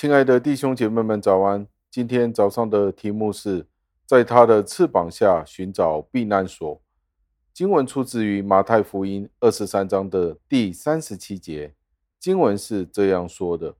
亲爱的弟兄姐妹们，早安！今天早上的题目是在他的翅膀下寻找避难所。经文出自于马太福音二十三章的第三十七节。经文是这样说的：“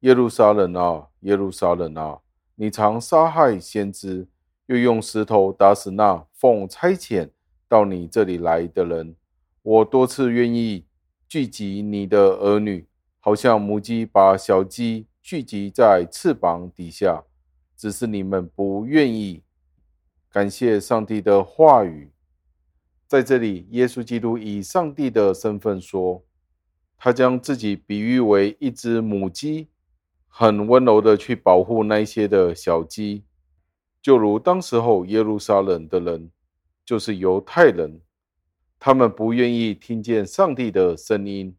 耶路撒冷啊，耶路撒冷啊，你常杀害先知，又用石头打死那奉差遣到你这里来的人。我多次愿意聚集你的儿女，好像母鸡把小鸡。”聚集在翅膀底下，只是你们不愿意。感谢上帝的话语，在这里，耶稣基督以上帝的身份说，他将自己比喻为一只母鸡，很温柔的去保护那些的小鸡，就如当时候耶路撒冷的人，就是犹太人，他们不愿意听见上帝的声音，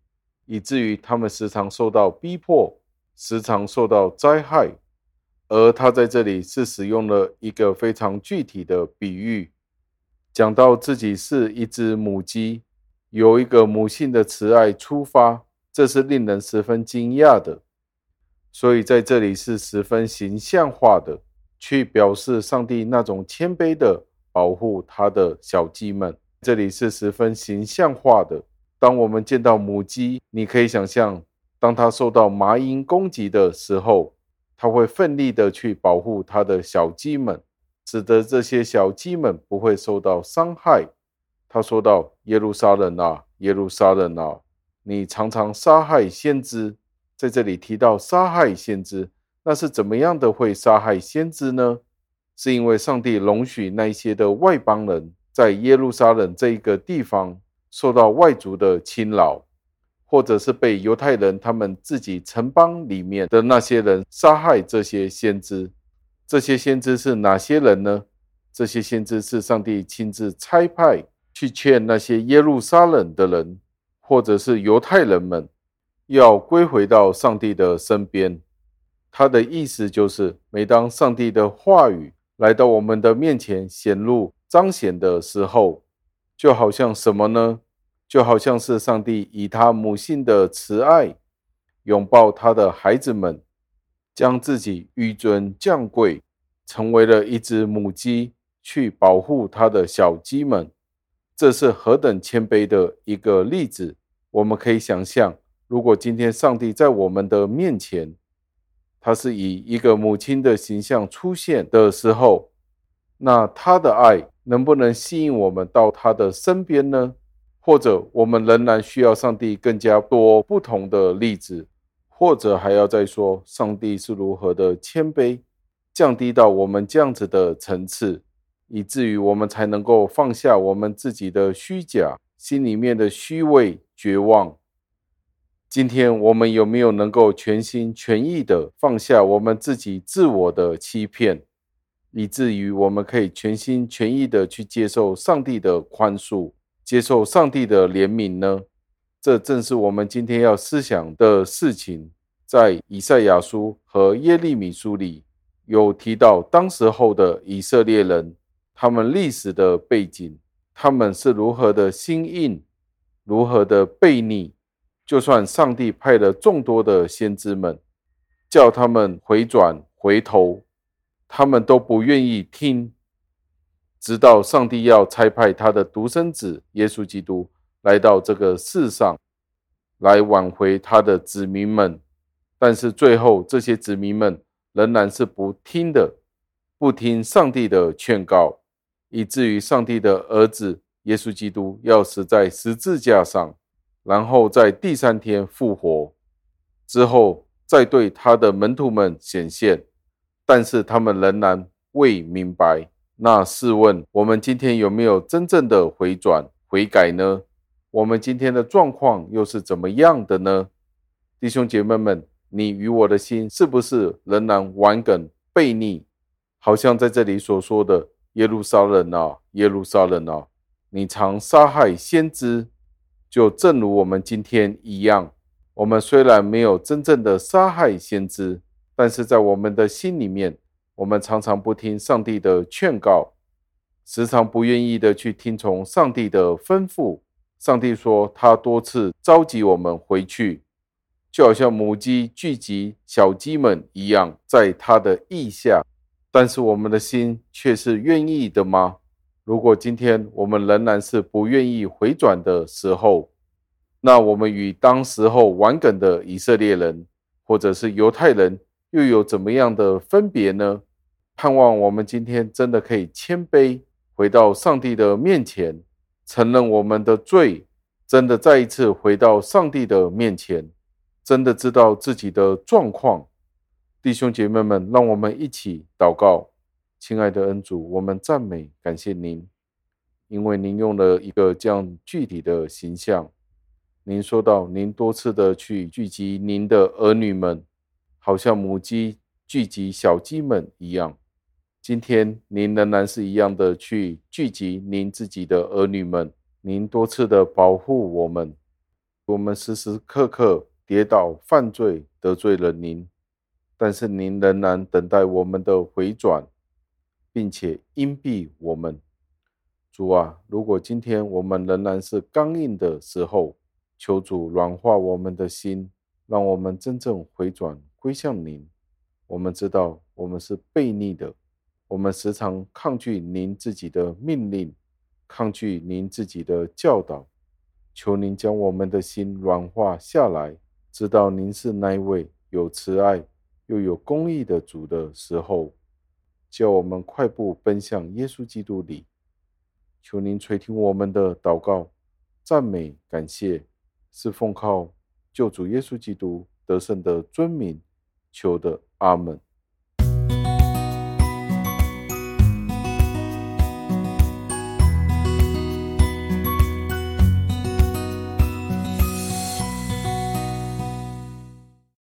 以至于他们时常受到逼迫。时常受到灾害，而他在这里是使用了一个非常具体的比喻，讲到自己是一只母鸡，由一个母性的慈爱出发，这是令人十分惊讶的。所以在这里是十分形象化的，去表示上帝那种谦卑的保护他的小鸡们。这里是十分形象化的。当我们见到母鸡，你可以想象。当他受到麻鹰攻击的时候，他会奋力的去保护他的小鸡们，使得这些小鸡们不会受到伤害。他说道：“耶路撒冷啊，耶路撒冷啊，你常常杀害先知。”在这里提到杀害先知，那是怎么样的会杀害先知呢？是因为上帝容许那些的外邦人在耶路撒冷这一个地方受到外族的侵扰。或者是被犹太人他们自己城邦里面的那些人杀害这些先知，这些先知是哪些人呢？这些先知是上帝亲自差派去劝那些耶路撒冷的人，或者是犹太人们，要归回到上帝的身边。他的意思就是，每当上帝的话语来到我们的面前显露彰显的时候，就好像什么呢？就好像是上帝以他母性的慈爱拥抱他的孩子们，将自己紆尊降贵，成为了一只母鸡，去保护他的小鸡们。这是何等谦卑的一个例子！我们可以想象，如果今天上帝在我们的面前，他是以一个母亲的形象出现的时候，那他的爱能不能吸引我们到他的身边呢？或者我们仍然需要上帝更加多不同的例子，或者还要再说上帝是如何的谦卑，降低到我们这样子的层次，以至于我们才能够放下我们自己的虚假，心里面的虚伪、绝望。今天我们有没有能够全心全意的放下我们自己自我的欺骗，以至于我们可以全心全意的去接受上帝的宽恕？接受上帝的怜悯呢？这正是我们今天要思想的事情。在以赛亚书和耶利米书里有提到，当时候的以色列人，他们历史的背景，他们是如何的心硬，如何的悖逆。就算上帝派了众多的先知们，叫他们回转回头，他们都不愿意听。直到上帝要差派他的独生子耶稣基督来到这个世上，来挽回他的子民们，但是最后这些子民们仍然是不听的，不听上帝的劝告，以至于上帝的儿子耶稣基督要死在十字架上，然后在第三天复活之后，再对他的门徒们显现，但是他们仍然未明白。那试问，我们今天有没有真正的回转悔改呢？我们今天的状况又是怎么样的呢？弟兄姐妹们，你与我的心是不是仍然顽梗悖逆？好像在这里所说的耶路撒冷啊，耶路撒冷啊，你常杀害先知，就正如我们今天一样。我们虽然没有真正的杀害先知，但是在我们的心里面。我们常常不听上帝的劝告，时常不愿意的去听从上帝的吩咐。上帝说，他多次召集我们回去，就好像母鸡聚集小鸡们一样，在他的翼下。但是我们的心却是愿意的吗？如果今天我们仍然是不愿意回转的时候，那我们与当时候顽梗的以色列人，或者是犹太人，又有怎么样的分别呢？盼望我们今天真的可以谦卑，回到上帝的面前，承认我们的罪，真的再一次回到上帝的面前，真的知道自己的状况。弟兄姐妹们，让我们一起祷告。亲爱的恩主，我们赞美感谢您，因为您用了一个这样具体的形象。您说到，您多次的去聚集您的儿女们，好像母鸡聚集小鸡们一样。今天您仍然是一样的去聚集您自己的儿女们。您多次的保护我们，我们时时刻刻跌倒犯罪得罪了您，但是您仍然等待我们的回转。并且荫庇我们，主啊，如果今天我们仍然是刚硬的时候，求主软化我们的心，让我们真正回转归向您。我们知道我们是悖逆的，我们时常抗拒您自己的命令，抗拒您自己的教导。求您将我们的心软化下来，知道您是那位有慈爱又有公义的主的时候。叫我们快步奔向耶稣基督里，求您垂听我们的祷告、赞美、感谢，是奉靠救主耶稣基督得胜的尊名求的，阿门。